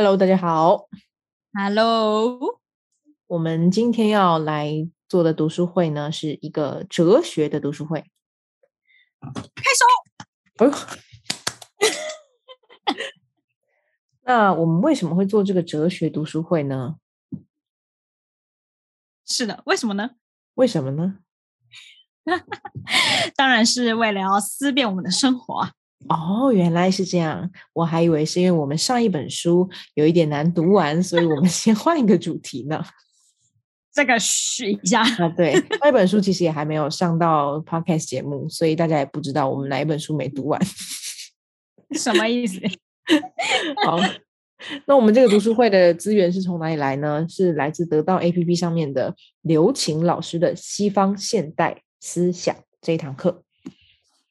Hello，大家好。Hello，我们今天要来做的读书会呢，是一个哲学的读书会。开手。哎呦，那我们为什么会做这个哲学读书会呢？是的，为什么呢？为什么呢？当然是为了要思辨我们的生活啊。哦，原来是这样，我还以为是因为我们上一本书有一点难读完，所以我们 先换一个主题呢。这个试一下，啊，对，那本书其实也还没有上到 podcast 节目，所以大家也不知道我们哪一本书没读完。什么意思？好，那我们这个读书会的资源是从哪里来呢？是来自得到 APP 上面的刘晴老师的《西方现代思想》这一堂课。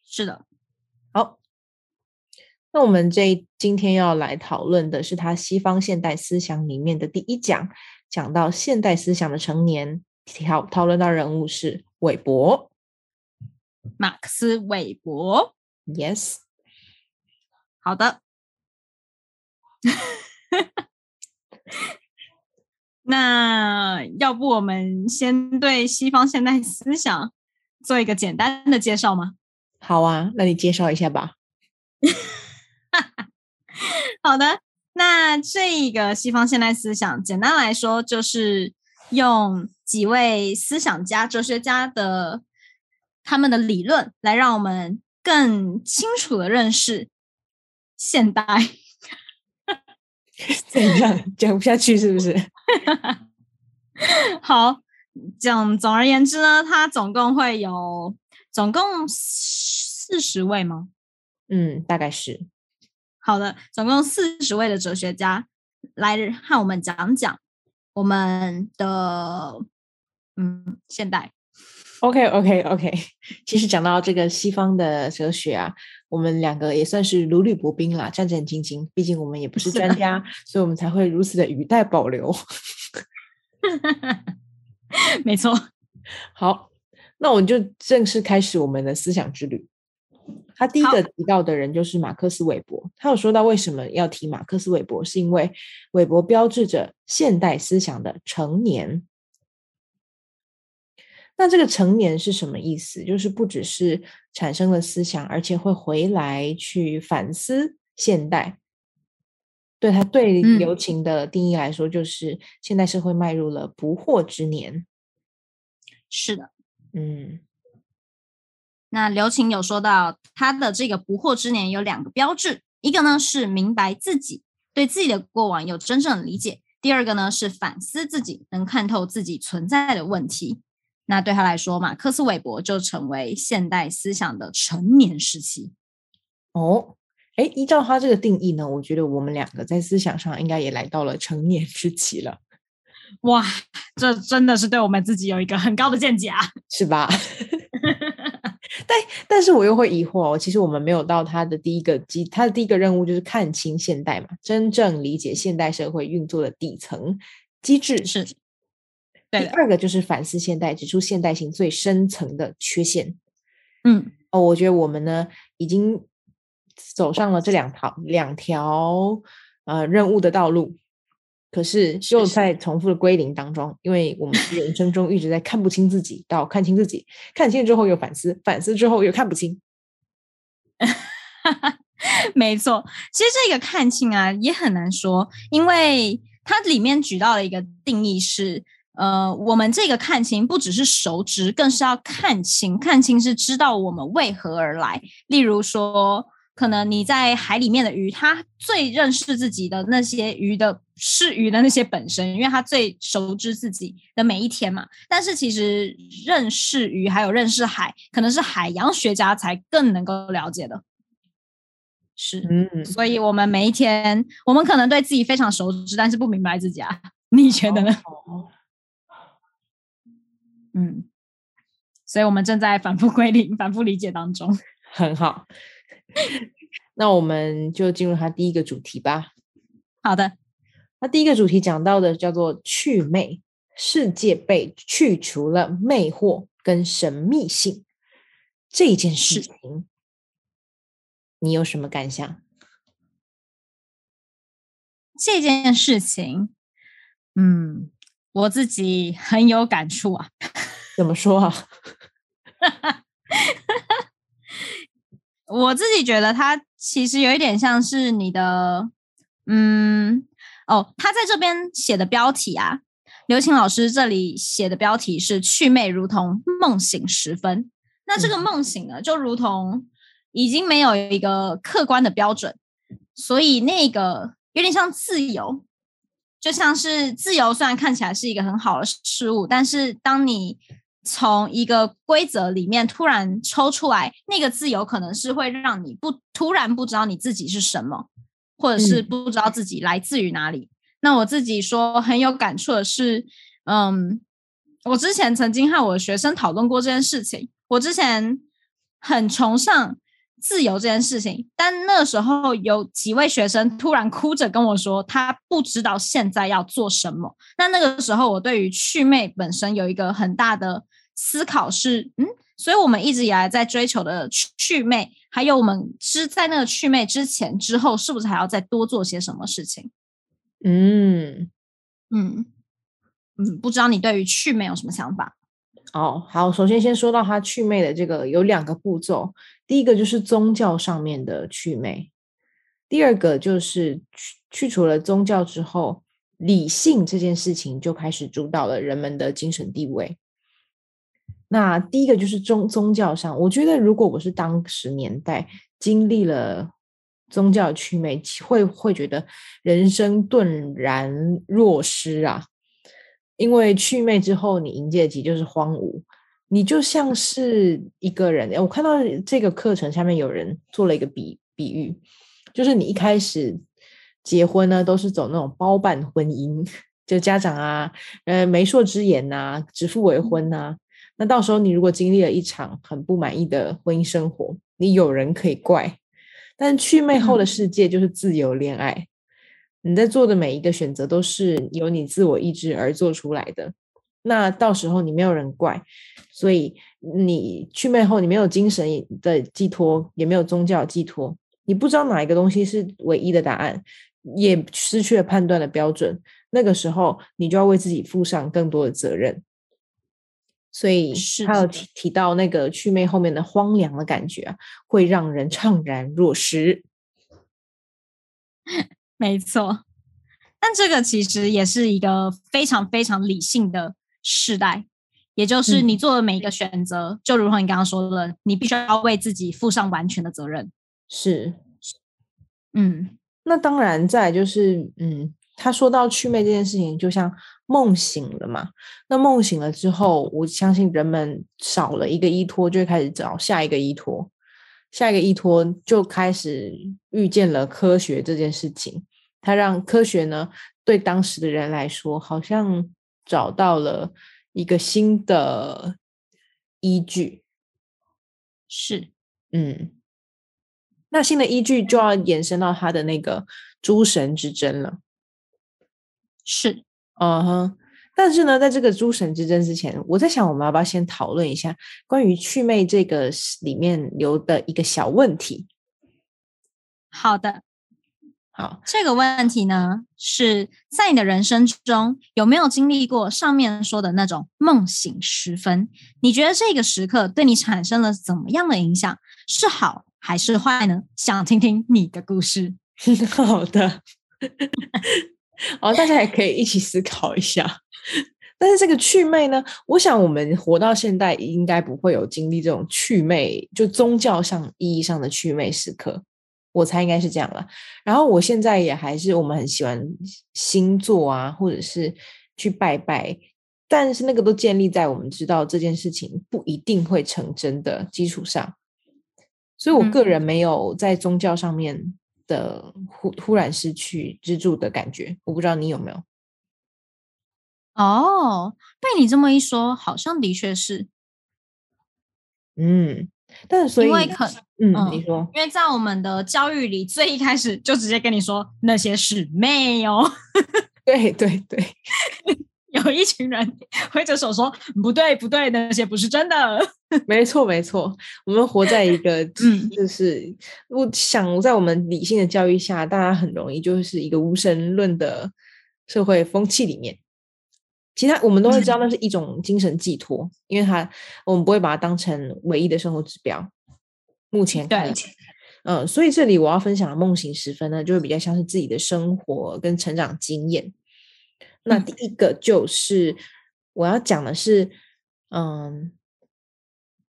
是的，好，那我们这今天要来讨论的是他西方现代思想里面的第一讲，讲到现代思想的成年，讨讨论到人物是韦伯。马克思韦伯。Yes，好的。那要不我们先对西方现代思想做一个简单的介绍吗？好啊，那你介绍一下吧。好的，那这个西方现代思想，简单来说就是用几位思想家、哲学家的他们的理论，来让我们更清楚的认识现代。怎样讲不下去是不是？好，讲总而言之呢，它总共会有总共四十位吗？嗯，大概是。好的，总共四十位的哲学家来和我们讲讲我们的嗯现代。OK OK OK，其实讲到这个西方的哲学啊，我们两个也算是如履薄冰啦，战战兢兢。毕竟我们也不是专家，所以我们才会如此的语带保留。没错，好，那我们就正式开始我们的思想之旅。他第一个提到的人就是马克思韦伯，他有说到为什么要提马克思韦伯，是因为韦伯标志着现代思想的成年。那这个成年是什么意思？就是不只是产生了思想，而且会回来去反思现代。对他对嗯刘擎的定义来说，就是现代社会迈入了不惑之年。是的。嗯那刘擎有说到，他的这个不惑之年有两个标志，一个呢是明白自己，对自己的过往有真正的理解；第二个呢是反思自己，能看透自己存在的问题。那对他来说，马克思韦伯就成为现代思想的成年时期。哦，哎，依照他这个定义呢，我觉得我们两个在思想上应该也来到了成年时期了，哇，这真的是对我们自己有一个很高的见解啊！是吧？但但是我又会疑惑哦，其实我们没有到他的第一个机，他的第一个任务就是看清现代嘛，真正理解现代社会运作的底层机制。是对第，二个就是反思现代，指出现代性最深层的缺陷。嗯，哦，我觉得我们呢已经走上了这两条两条呃任务的道路，可是又在重复的归零当中，因为我们人生中一直在看不清自己，到看清自己，看清之后又反思，反思之后又看不清。没错，其实这个看清啊也很难说，因为它里面举到的一个定义是，呃，我们这个看清不只是熟知，更是要看清。看清是知道我们为何而来。例如说，可能你在海里面的鱼，它最认识自己的那些鱼的是鱼的那些本身，因为他最熟知自己的每一天嘛。但是其实认识鱼还有认识海，可能是海洋学家才更能够了解的。是，嗯，所以我们每一天，我们可能对自己非常熟知，但是不明白自己啊。你觉得呢？哦嗯，所以我们正在反复归零、反复理解当中。很好。那我们就进入他第一个主题吧。好的，那第一个主题讲到的叫做去魅，世界被去除了魅惑跟神秘性这件事情，你有什么感想？这件事情，嗯，我自己很有感触啊。怎么说啊？我自己觉得它其实有一点像是你的，嗯，哦，他在这边写的标题啊，刘晴老师这里写的标题是“趣魅如同梦醒时分”。那这个梦醒呢，就如同已经没有一个客观的标准，所以那个有点像自由，就像是自由，虽然看起来是一个很好的事物，但是当你从一个规则里面突然抽出来，那个自由可能是会让你不突然不知道你自己是什么，或者是不知道自己来自于哪里。那我自己说很有感触的是，嗯，我之前曾经和我的学生讨论过这件事情。我之前很崇尚自由这件事情，但那时候有几位学生突然哭着跟我说，他不知道现在要做什么。那那个时候，我对于祛魅本身有一个很大的思考，是嗯，所以我们一直以来在追求的祛魅，还有我们之在那个祛魅之前之后，是不是还要再多做些什么事情？嗯嗯嗯，不知道你对于祛魅有什么想法？哦，好，首先先说到它祛魅的这个有两个步骤，第一个就是宗教上面的祛魅，第二个就是去去除了宗教之后，理性这件事情就开始主导了人们的精神地位。那第一个就是宗宗教上，我觉得如果我是当时年代经历了宗教祛魅，会会觉得人生顿然若失啊。因为祛魅之后，你迎接的就是荒芜，你就像是一个人。我看到这个课程下面有人做了一个比比喻，就是你一开始结婚呢，都是走那种包办婚姻，就家长啊，呃，媒妁之言呐，指腹为婚呐。那到时候你如果经历了一场很不满意的婚姻生活，你有人可以怪。但去魅后的世界就是自由恋爱。你在做的每一个选择都是由你自我意志而做出来的，那到时候你没有人怪，所以你去魅后，你没有精神的寄托，也没有宗教寄托，你不知道哪一个东西是唯一的答案，也失去了判断的标准。那个时候，你就要为自己负上更多的责任。所以他有提提到那个祛魅后面的荒凉的感觉啊，会让人怅然若失。没错，但这个其实也是一个非常非常理性的时代，也就是你做的每一个选择，就如同你刚刚说的，你必须要为自己负上完全的责任。是，嗯，那当然，再就是，嗯，他说到祛魅这件事情，就像梦醒了嘛。那梦醒了之后，我相信人们少了一个依托，就会开始找下一个依托。下一个依托就开始遇见了科学这件事情，它让科学呢对当时的人来说，好像找到了一个新的依据。是，嗯，那新的依据就要延伸到他的那个诸神之争了。是，嗯哼。但是呢，在这个诸神之争之前，我在想，我们要不要先讨论一下关于祛魅这个里面留的一个小问题？好的，好，这个问题呢，是在你的人生中有没有经历过上面说的那种梦醒时分？你觉得这个时刻对你产生了怎么样的影响？是好还是坏呢？想听听你的故事。好的。哦，大家也可以一起思考一下。但是这个祛魅呢，我想我们活到现代，应该不会有经历这种祛魅，就宗教上意义上的祛魅时刻。我猜应该是这样了。然后我现在也还是我们很喜欢星座啊，或者是去拜拜，但是那个都建立在我们知道这件事情不一定会成真的基础上。所以我个人没有在宗教上面。的忽忽然失去支柱的感觉，我不知道你有没有。哦，被你这么一说，好像的确是。嗯，但是所以，因为可，嗯，你说，因为在我们的教育里，最一开始就直接跟你说那些是没有。对对对，有一群人挥着手说：“不对，不对，那些不是真的。没错，没错，我们活在一个，嗯就是我想在我们理性的教育下，大家很容易就是一个无神论的社会风气里面。其他我们都会知道那是一种精神寄托，因为它我们不会把它当成唯一的生活指标。目前对，嗯，所以这里我要分享的梦醒时分呢，就会比较像是自己的生活跟成长经验。那嗯第一个就是我要讲的是，嗯，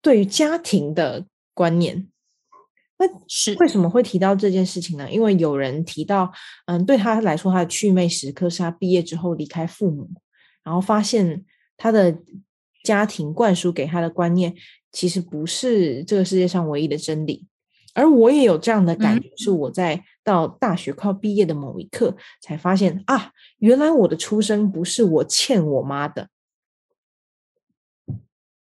对于家庭的观念。那是为什么会提到这件事情呢？因为有人提到，嗯，对他来说，他的祛魅时刻是他毕业之后离开父母，然后发现他的家庭灌输给他的观念，其实不是这个世界上唯一的真理。而我也有这样的感嗯觉，是我在到大学快要毕业的某一刻，才发现啊，原来我的出生不是我欠我妈的。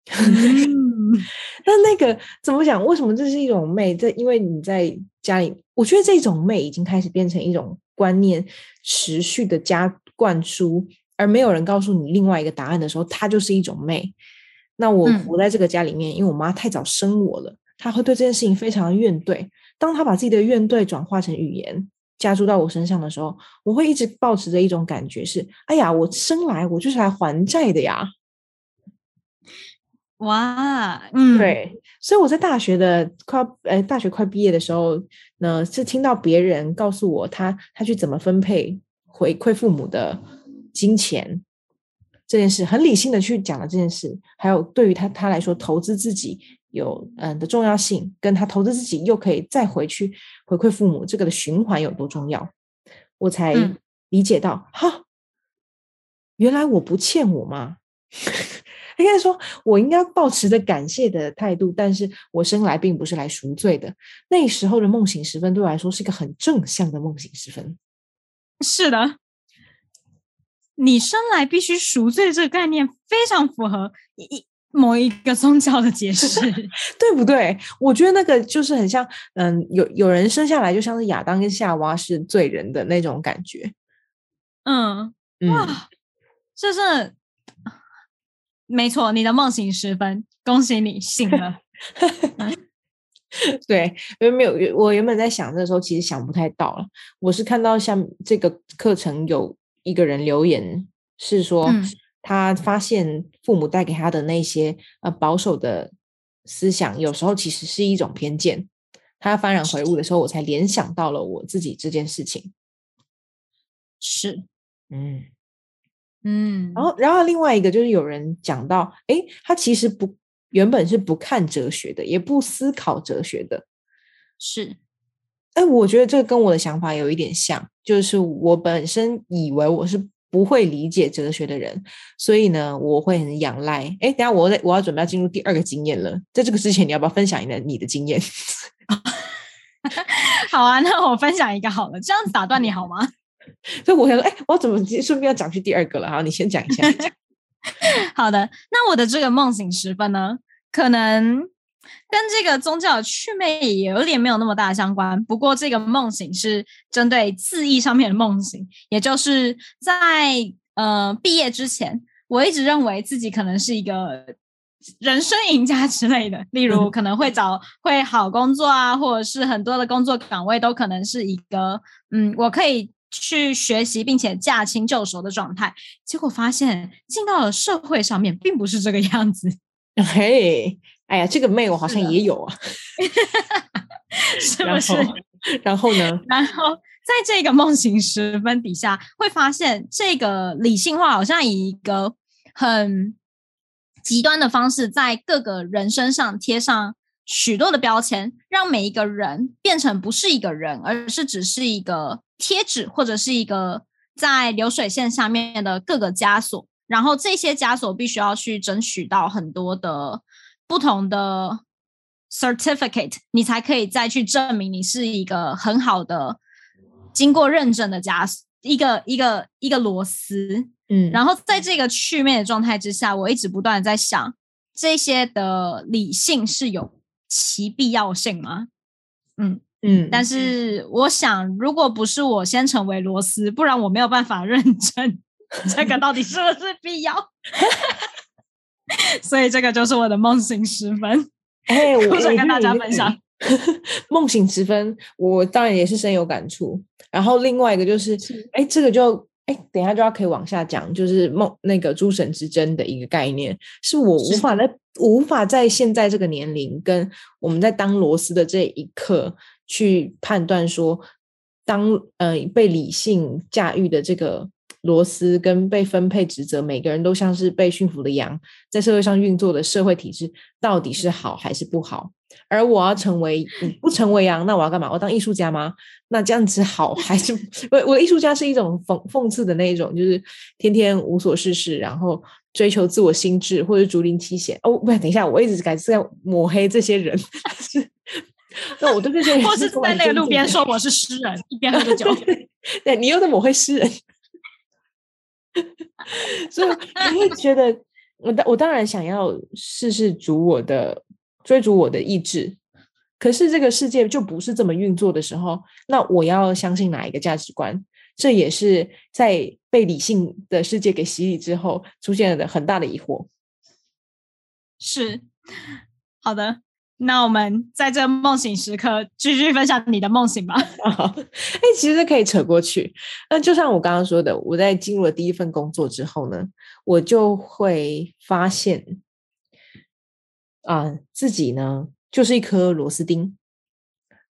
嗯 那那个怎么讲？为什么这是一种媚？这因为你在家里，我觉得这种媚已经开始变成一种观念，持续的加灌输，而没有人告诉你另外一个答案的时候，它就是一种媚。那我嗯活在这个家里面，因为我妈太早生我了，她会对这件事情非常的怨怼。当他把自己的怨怼转化成语言，加注到我身上的时候，我会一直保持着一种感觉是：哎呀，我生来我就是来还债的呀。哇，嗯，，对，所以我在大学的快要呃大学快毕业的时候呢，是听到别人告诉我他他去怎么分配回馈父母的金钱这件事，很理性的去讲了这件事，还有对于他他来说投资自己有嗯的重要性，跟他投资自己又可以再回去回馈父母这个的循环有多重要，我才嗯理解到哈，原来我不欠我妈。应该说，我应该保持着感谢的态度，但是我生来并不是来赎罪的。那时候的梦醒时分对我来说是一个很正向的梦醒时分。是的。你生来必须赎罪这个概念非常符合一一某一个宗教的解释。对不对？我觉得那个就是很像，嗯，有有人生下来就像是亚当跟夏娃是罪人的那种感觉。嗯，嗯，哇，这是没错，你的梦醒时分，恭喜你醒了。对，因为没有我原本在想的时候，其实想不太到了。我是看到像这个课程有一个人留言是说，嗯他发现父母带给他的那些呃保守的思想，有时候其实是一种偏见。他幡然悔悟的时候，我才联想到了我自己这件事情。是，嗯，嗯，然后，然后另外一个就是有人讲到，哎，他其实不原本是不看哲学的，也不思考哲学的。是，哎，我觉得这个跟我的想法有一点像，就是我本身以为我是不会理解哲学的人，所以呢，我会很仰赖。哎，等下我在我要准备要进入第二个经验了，在这个之前，你要不要分享一下你的经验？好啊，那我分享一个好了，这样子打断你好吗？所以我想说，哎，我怎么顺便要讲去第二个了？好，你先讲一下。好的，那我的这个梦醒时分呢，可能跟这个宗教的祛魅也有点没有那么大相关。不过这个梦醒是针对字义上面的梦醒，也就是在呃毕业之前，我一直认为自己可能是一个人生赢家之类的，例如可能会 找会好工作啊，或者是很多的工作岗位都可能是一个嗯，我可以。去学习并且驾轻就熟的状态，结果发现进到了社会上面，并不是这个样子，嘿，哎呀，这个妹我好像也有啊。然是不是？然后呢？然后在这个梦醒时分底下，会发现这个理性化好像以一个很极端的方式，在各个人身上贴上许多的标签，让每一个人变成不是一个人，而是只是一个贴纸，或者是一个在流水线下面的各个枷锁。然后这些枷锁必须要去争取到很多的不同的 certificate，你才可以再去证明你是一个很好的、经过认证的枷锁，一个一个一个螺丝。嗯，然后在这个祛魅的状态之下，我一直不断的在想，这些的理性是有其必要性吗？嗯，嗯，但是我想，如果不是我先成为螺丝，不然我没有办法 认证 这个到底是不是必要？所以这个就是我的梦醒时分。哎，我 想跟大家分享梦醒时分，我当然也是深有感触。然后另外一个就是，哎，这个就哎，等一下就要可以往下讲，就是梦那个诸神之争的一个概念，是我无法在无法在现在这个年龄跟我们在当螺丝的这一刻去判断说，当呃被理性驾驭的这个。螺丝跟被分配职责，每个人都像是被驯服的羊，在社会上运作的社会体制到底是好还是不好？而我要成为不成为羊，那我要干嘛？我当艺术家吗？那这样子好还是 我？我艺术家是一种讽讽刺的那一种，就是天天无所事事，然后追求自我心智或者竹林七贤。哦，不，等一下，我一直感觉在抹黑这些人。那我对这些人，或是在那个路边说我是诗人，一边喝着酒。对你又在抹黑诗人。所以你会觉得，我当我当然想要试试逐我的追逐我的意志，可是这个世界就不是这么运作的时候，那我要相信哪一个价值观？这也是在被理性的世界给洗礼之后出现了的很大的疑惑。是好的。那我们在这梦醒时刻继续分享你的梦醒吧。哎，其实可以扯过去。那就像我刚刚说的，我在进入了第一份工作之后呢，我就会发现，啊，自己呢就是一颗螺丝钉。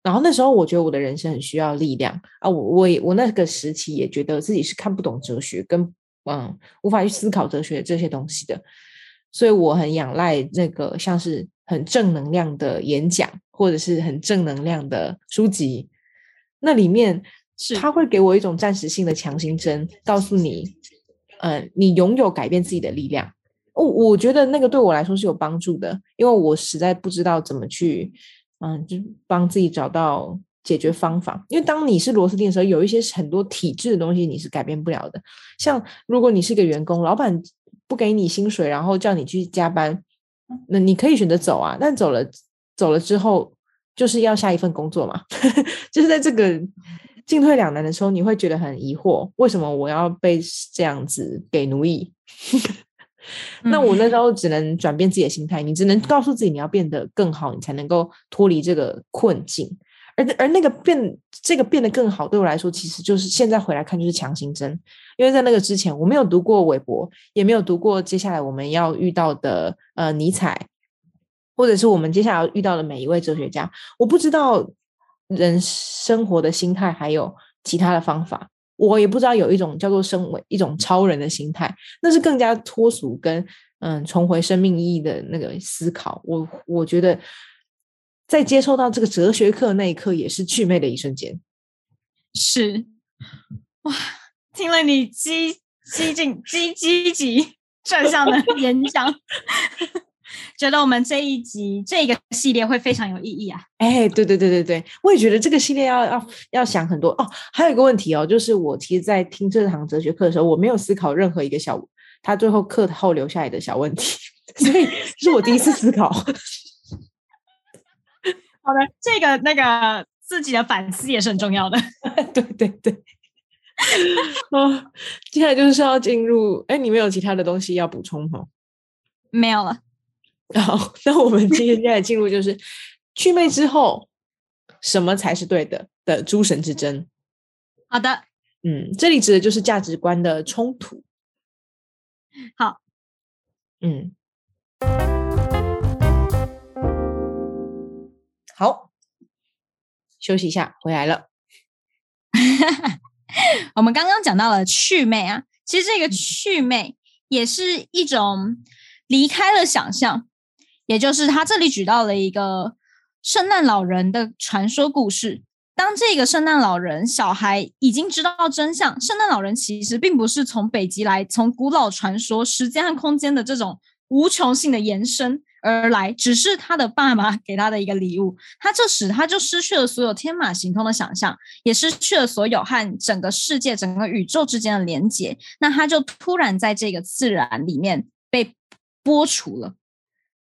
然后那时候我觉得我的人生很需要力量啊，我我也我那个时期也觉得自己是看不懂哲学，跟嗯无法去思考哲学这些东西的，所以我很仰赖那个像是。很正能量的演讲，或者是很正能量的书籍，那里面是他会给我一种暂时性的强心针，告诉你，呃，你拥有改变自己的力量。我我觉得那个对我来说是有帮助的，因为我实在不知道怎么去，嗯，就帮自己找到解决方法。因为当你是螺丝钉的时候，有一些很多体制的东西你是改变不了的。像如果你是个员工，老板不给你薪水，然后叫你去加班。那你可以选择走啊，但走了走了之后，就是要下一份工作嘛。就是在这个进退两难的时候，你会觉得很疑惑，为什么我要被这样子给奴役？那我那时候只能转变自己的心态，你只能告诉自己你要变得更好，你才能够脱离这个困境。而而那个变这个变得更好，对我来说，其实就是现在回来看就是强行针，因为在那个之前，我没有读过韦伯，也没有读过接下来我们要遇到的呃尼采，或者是我们接下来遇到的每一位哲学家，我不知道人生活的心态还有其他的方法，我也不知道有一种叫做身为一种超人的心态，那是更加脱俗跟嗯重回生命意义的那个思考，我我觉得。在接受到这个哲学课那一刻，也是祛魅的一瞬间。是哇，听了你激激进、激积极、正向的 演讲，觉得我们这一集这个系列会非常有意义啊！哎，对对对对对，我也觉得这个系列要要要想很多哦。还有一个问题哦，就是我其实，在听这堂哲学课的时候，我没有思考任何一个小他最后课后留下来的小问题，所以是我第一次思考。好的，这个那个自己的反思也是很重要的。对对对。哦，接下来就是要进入，哎，你没有其他的东西要补充吗？没有了。好，那我们今天接下来进入就是祛魅之后，什么才是对的的诸神之争。好的，嗯，这里指的就是价值观的冲突。好，嗯。休息一下，回来了。我们刚刚讲到了趣味啊，其实这个趣味也是一种离开了想象，也就是他这里举到了一个圣诞老人的传说故事。当这个圣诞老人小孩已经知道真相，圣诞老人其实并不是从北极来，从古老传说时间和空间的这种无穷性的延伸。而来，只是他的爸妈给他的一个礼物，他这时他就失去了所有天马行空的想象，也失去了所有和整个世界、整个宇宙之间的连接。那他就突然在这个自然里面被剥除了。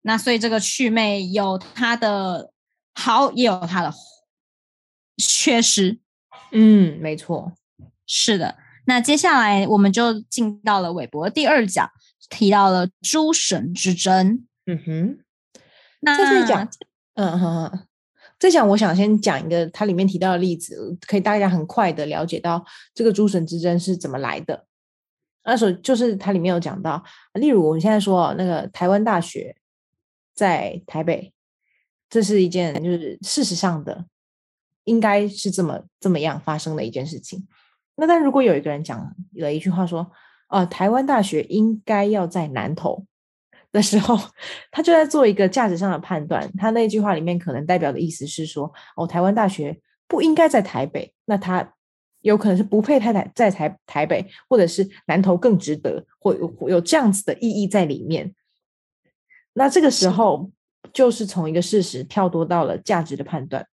那所以这个祛魅有它的好，也有它的缺失。嗯，没错，是的。那接下来我们就进到了韦伯第二讲，提到了诸神之争。嗯哼，那这讲，嗯哼哼，这讲我想先讲一个它里面提到的例子，可以大家很快的了解到这个诸神之争是怎么来的。那时候就是它里面有讲到，例如我们现在说那个台湾大学在台北，这是一件就是事实上的，应该是这么这么样发生的一件事情。那但如果有一个人讲了一句话说，呃，台湾大学应该要在南投的时候，他就在做一个价值上的判断。他那句话里面可能代表的意思是说，哦，台湾大学不应该在台北，那他。有可能是不配太太在台台北，或者是南投更值得，或有有这样子的意义在里面。那这个时候就是从一个事实跳多到了价值的判断，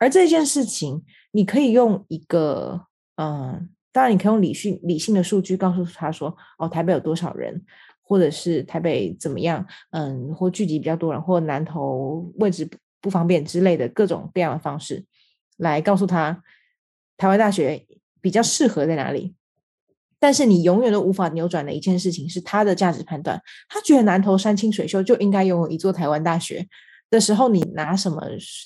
而这件事情你可以用一个嗯，当然你可以用理性理性的数据告诉他说，哦，台北有多少人，或者是台北怎么样，嗯，或聚集比较多人，或南投位置不方便之类的各种各样的方式来告诉他。台湾大学比较适合在哪里？但是你永远都无法扭转的一件事情是他的价值判断。他觉得南投山清水秀就应该拥有一座台湾大学的时候，你拿什么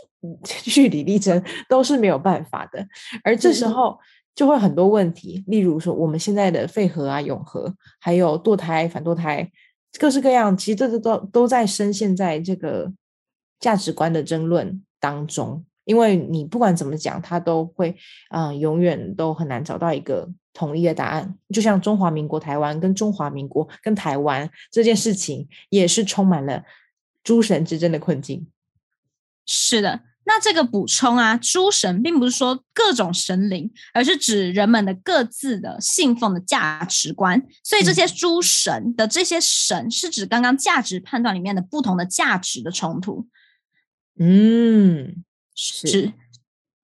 据理力争都是没有办法的。而这时候就会很多问题，例如说我们现在的废核啊、永和，还有堕胎、反堕胎，各式各样，其实这个都都在深陷在这个价值观的争论当中。因为你不管怎么讲，他都会，嗯，永远都很难找到一个统一的答案。就像中华民国台湾跟中华民国跟台湾这件事情，也是充满了诸神之争的困境。是的，那这个补充啊，诸神并不是说各种神灵，而是指人们的各自的信奉的价值观。所以这些诸神的这些神，是指刚刚价值判断里面的不同的价值的冲突。嗯。是，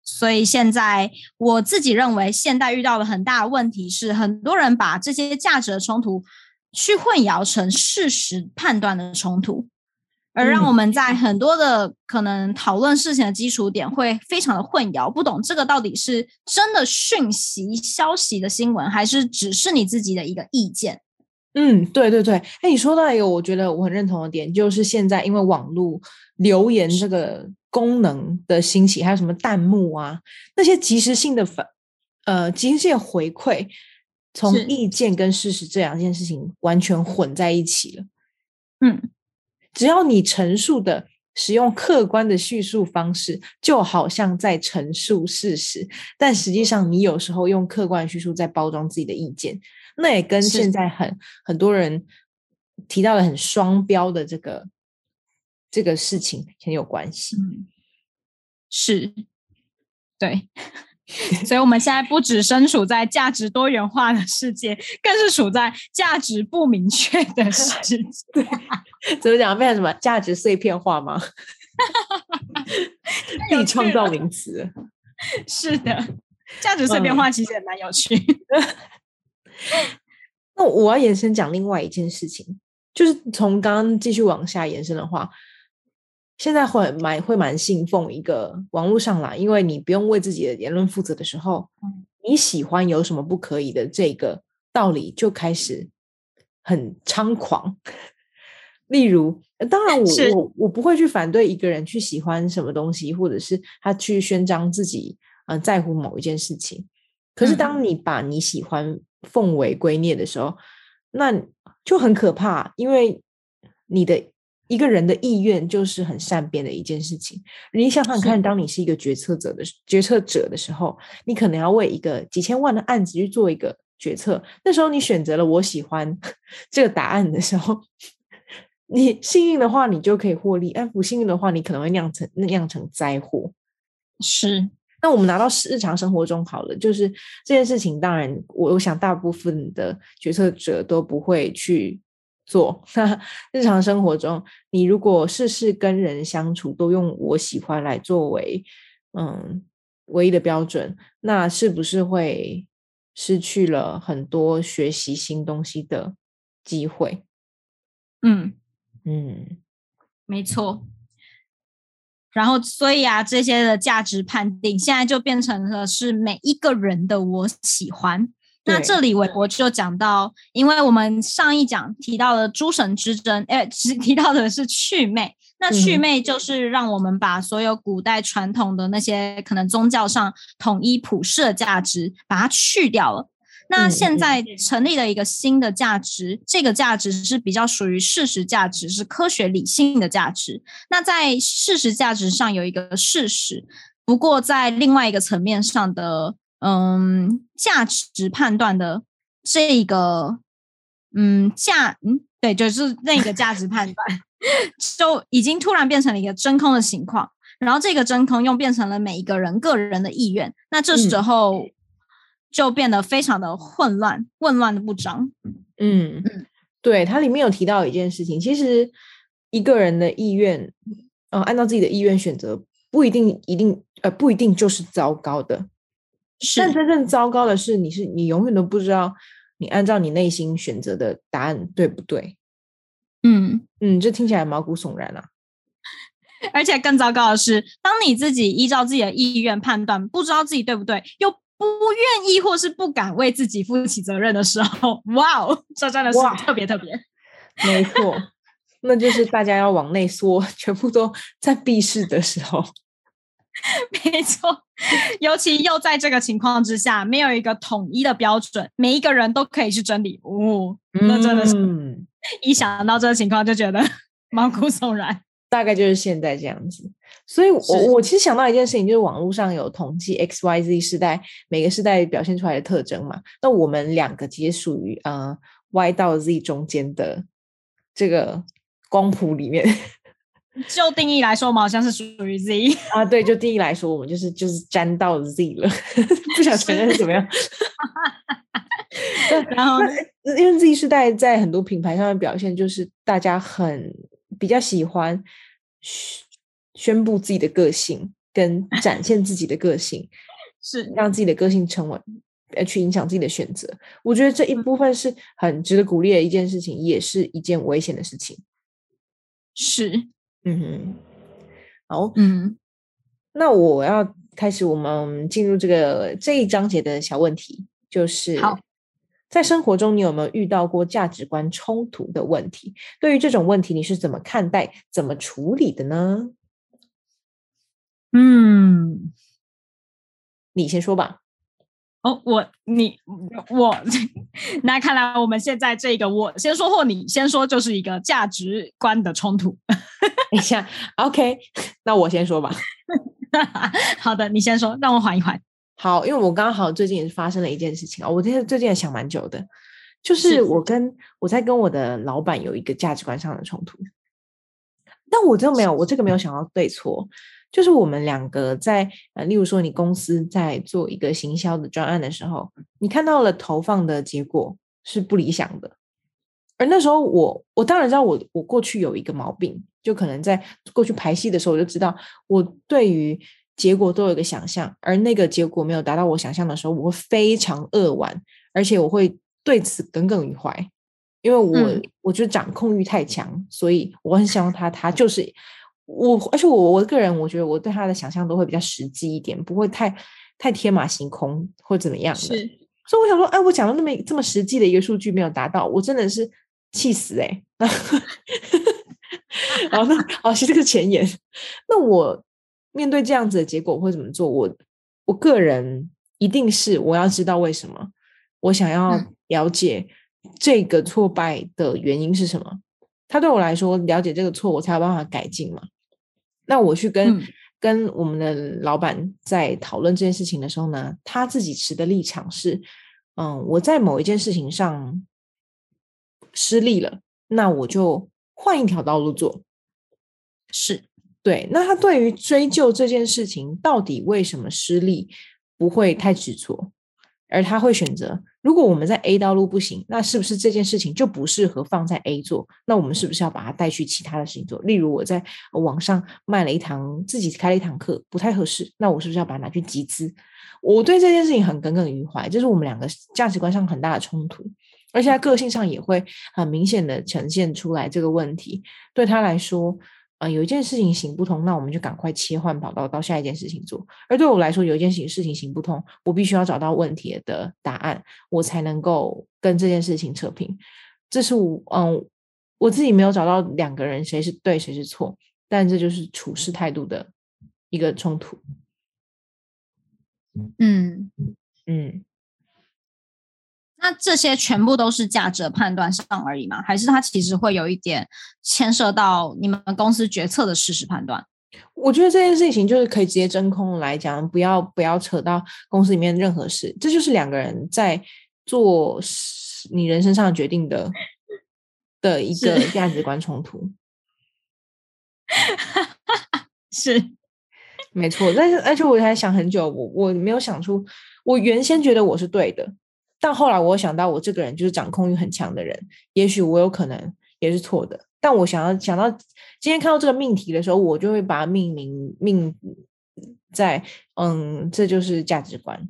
所以现在我自己认为，现代遇到了很大的问题是，很多人把这些价值的冲突去混淆成事实判断的冲突，而让我们在很多的可能讨论事情的基础点会非常的混淆，不懂这个到底是真的讯息、消息的新闻，还是只是你自己的一个意见。嗯，对对对，哎，你说到一个我觉得我很认同的点，就是现在因为网络留言这个。功能的兴起，还有什么弹幕啊？那些及时性的反，呃，及时性回馈，从意见跟事实这两件事情完全混在一起了。嗯，只要你陈述的使用客观的叙述方式，就好像在陈述事实，但实际上你有时候用客观叙述在包装自己的意见，那也跟现。在很很多人提到的很双标的这个。这个事情很有关系，是，对，所以我们现在不只身处在价值多元化的世界，更是处在价值不明确的世界。对，怎么讲？变成什么价值碎片化吗？自己创造名词。是的，价值碎片化其实也蛮有趣。那我要延伸讲另外一件事情，就是从刚刚继续往下延伸的话。现在会蛮会蛮信奉一个网络上啦，因为你不用为自己的言论负责的时候，你喜欢有什么不可以的这个道理就开始很猖狂。例如，当然我我我不会去反对一个人去喜欢什么东西，或者是他去宣张自己嗯在乎某一件事情。可是当你把你喜欢奉为圭臬的时候，那就很可怕，因为你的。一个人的意愿就是很善变的一件事情。你想想看，当你是一个决策者的决策者的时候，你可能要为一个几千万的案子去做一个决策。那时候你选择了我喜欢 这个答案的时候，你幸运的话，你就可以获利；，但不幸运的话，你可能会酿成酿成灾祸。是。那我们拿到日常生活中好了，就是这件事情，当然，我我想大部分的决策者都不会去。做那 日常生活中，你如果事事跟人相处都用我喜欢来作为嗯唯一的标准，那是不是会失去了很多学习新东西的机会？嗯嗯，没错。然后，所以啊，这些的价值判定现在就变成了是每一个人的我喜欢。那这里韦伯就讲到，因为我们上一讲提到了诸神之争，哎，只提到的是祛魅。那祛嗯魅就是让我们把所有古代传统的那些可能宗教上统一普世的价值，把它去掉了。那现在成立了一个新的价值，这个价值是比较属于事实价值，是科学理性的价值。那在事实价值上有一个事实，不过在另外一个层面上的，嗯，价值判断的这个，嗯，价，嗯，对，就是那个价值判断，就已经突然变成了一个真空的情况。然后这个真空又变成了每一个人个人的意愿，那这时嗯候就变得非常的混乱，混乱的不章。嗯，对，它里面有提到一件事情，其实一个人的意愿，呃，按照自己的意愿选择，不一定一定呃不一定就是糟糕的，但，真正糟糕的是，你是你永远都不知道你按照你内心选择的答案对不对。嗯，嗯，这听起来毛骨悚然啊。而且更糟糕的是，当你自己依照自己的意愿判断，不知道自己对不对，又不愿意或是不敢为自己负起责任的时候，哇哦，这真的是哇特别特别。没错，那就是大家要往内缩，全部都在避世的时候。没错，尤其又在这个情况之下，没有一个统一的标准，每一个人都可以去整理。哦，那真的是嗯，一想到这个情况就觉得 毛骨悚然。大概就是现在这样子。所以我，我其实想到一件事情，就是网络上有统计 X、Y、Z 世代每个世代表现出来的特征嘛。那我们两个其实属于呃 Y 到 Z 中间的这个光谱里面就定义来说，我们好像是属于 Z。啊。对，就定义来说，我们就是就是沾到 Z 了，不想承认是怎么样。然后因为 Z 世代在很多品牌上的表现，就是大家很比较喜欢宣宣布自己的个性，跟展现自己的个性，是让自己的个性成为呃去影响自己的选择。我觉得这一部分是很值得鼓励的一件事情，也是一件危险的事情。是，嗯哼，好，嗯，那我要开始我们进入这个这一章节的小问题，就是好在生活中你有没有遇到过价值观冲突的问题？对于这种问题，你是怎么看待、怎么处理的呢？嗯，你先说吧。哦，我你我，那看来我们现在这个我先说或你先说，就是一个价值观的冲突。等一下，OK，那我先说吧。好的，你先说，让我缓一缓。好，因为我刚好最近也是发生了一件事情啊，我最近最近也想蛮久的，就是是我跟我在跟我的老板有一个价值观上的冲突，但我真的没有，我这个没有想到对错，就是我们两个在呃，例如说你公司在做一个行销的专案的时候，你看到了投放的结果是不理想的，而那时候我我当然知道我我过去有一个毛病，就可能在过去排戏的时候我就知道我对于结果都有一个想象，而那个结果没有达到我想象的时候，我会非常扼腕，而且我会对此耿耿于怀，因为我、嗯。我觉得掌控欲太强，所以我很希望他他就是我，而且我我个人我觉得我对他的想象都会比较实际一点，不会太太天马行空或怎么样的。是，所以我想说，哎，我讲了那么这么实际的一个数据没有达到，我真的是气死哎、欸！好，那好，其实这个前言，那我面对这样子的结果，我会怎么做？我我个人一定是我要知道为什么，我想要嗯了解这个挫败的原因是什么。他对我来说，了解这个错，我才有办法改进嘛。那我去跟、嗯跟我们的老板在讨论这件事情的时候呢，他自己持的立场是，嗯，我在某一件事情上失利了，那我就换一条道路做。是，对，那他对于追究这件事情到底为什么失利，不会太执着，而他会选择，如果我们在 A 道路不行，那是不是这件事情就不适合放在 A 做？那我们是不是要把它带去其他的事情做？例如我在网上卖了一堂，自己开了一堂课，不太合适，那我是不是要把它拿去集资？我对这件事情很耿耿于怀，这是我们两个价值观上很大的冲突，而且他个性上也会很明显的呈现出来这个问题。对他来说，啊、有一件事情行不通，那我们就赶快切换跑道到下一件事情做。而对我来说，有一件事情事情行不通，我必须要找到问题的答案，我才能够跟这件事情扯平。这是我嗯，我自己没有找到两个人谁是对谁是错，但这就是处事态度的一个冲突。嗯，嗯，那这些全部都是价值的判断上而已吗？还是它其实会有一点牵涉到你们公司决策的事实判断？我觉得这件事情就是可以直接真空来讲，不要不要扯到公司里面任何事，这就是两个人在做你人生上决定的的一个价值观冲突。是，没错，但是而且我还想很久，我我没有想出，我原先觉得我是对的，但后来我想到我这个人就是掌控欲很强的人，也许我有可能也是错的。但我想要想到今天看到这个命题的时候，我就会把它命名命在嗯，这就是价值观。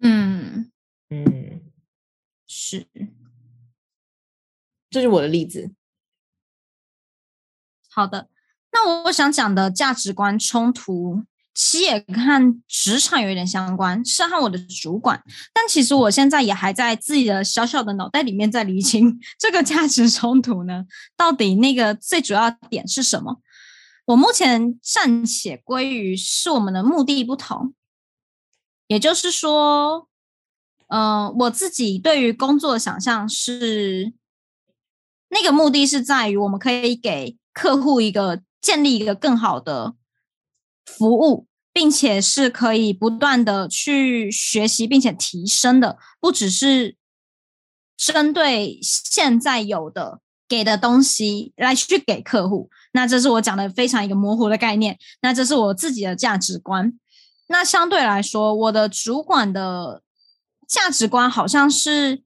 嗯，嗯，是。这是我的例子。好的，那我想讲的价值观冲突，其实也和职场有一点相关，是和我的主管。但其实我现在也还在自己的小小的脑袋里面在厘清这个价值冲突呢，到底那个最主要点是什么？我目前暂且归于是我们的目的不同，也就是说，嗯、我自己对于工作的想象是，那个目的是在于我们可以给客户一个建立一个更好的服务，并且是可以不断的去学习并且提升的，不只是针对现在有的给的东西来去给客户。那这是我讲的非常一个模糊的概念，那这是我自己的价值观。那相对来说，我的主管的价值观好像是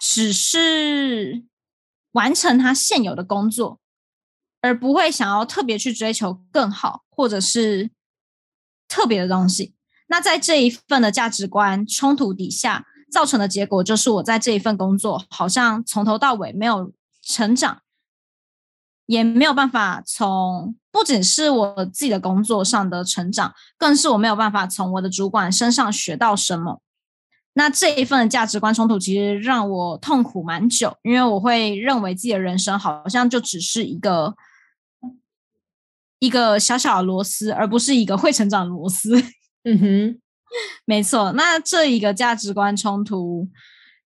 只是完成他现有的工作，而不会想要特别去追求更好或者是特别的东西。那在这一份的价值观冲突底下，造成的结果就是我在这一份工作好像从头到尾没有成长，也没有办法从不仅是我自己的工作上的成长，更是我没有办法从我的主管身上学到什么。那这一份价值观冲突，其实让我痛苦蛮久，因为我会认为自己的人生好像就只是一个一个小小的螺丝，而不是一个会成长的螺丝。嗯哼，没错，那这一个价值观冲突，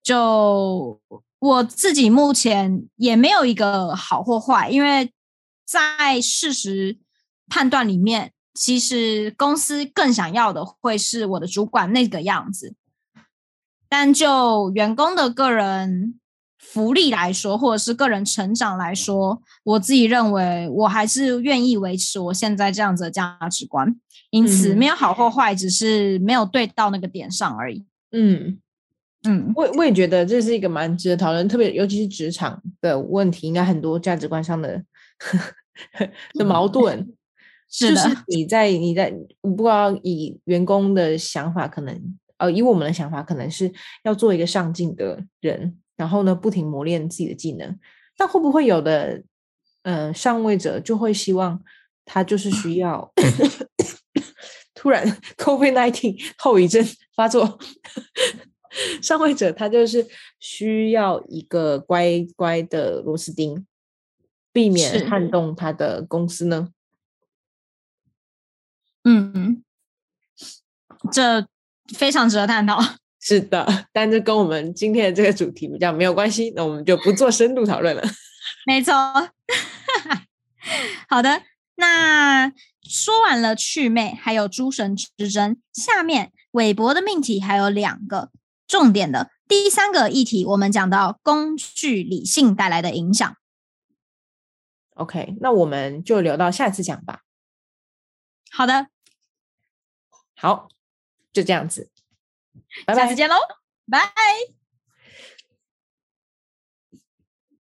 就我自己目前也没有一个好或坏，因为在事实判断里面，其实公司更想要的会是我的主管那个样子，但就员工的个人福利来说，或者是个人成长来说，我自己认为我还是愿意维持我现在这样子的价值观。因此，嗯没有好或坏，只是没有对到那个点上而已。嗯，嗯，我我也觉得这是一个蛮值得讨论，特别尤其是职场的问题，应该很多价值观上的的矛盾。是的，就是你在你在我不知道以员工的想法，可能呃以我们的想法，可能是要做一个上进的人，然后呢不停磨练自己的技能。那会不会有的呃上位者就会希望他就是需要突然 COVID nineteen 后遗症发作，上位者他就是需要一个乖乖的螺丝钉，避免是撼动他的公司呢？嗯，这非常值得探讨。是的，但这跟我们今天的这个主题比较没有关系，那我们就不做深度讨论了。没错。好的，那说完了祛魅，还有诸神之争，下面韦伯的命题还有两个重点的。第三个议题，我们讲到工具理性带来的影响。OK，那我们就留到下次讲吧。好的，好，就这样子，拜拜下次。见喽，拜。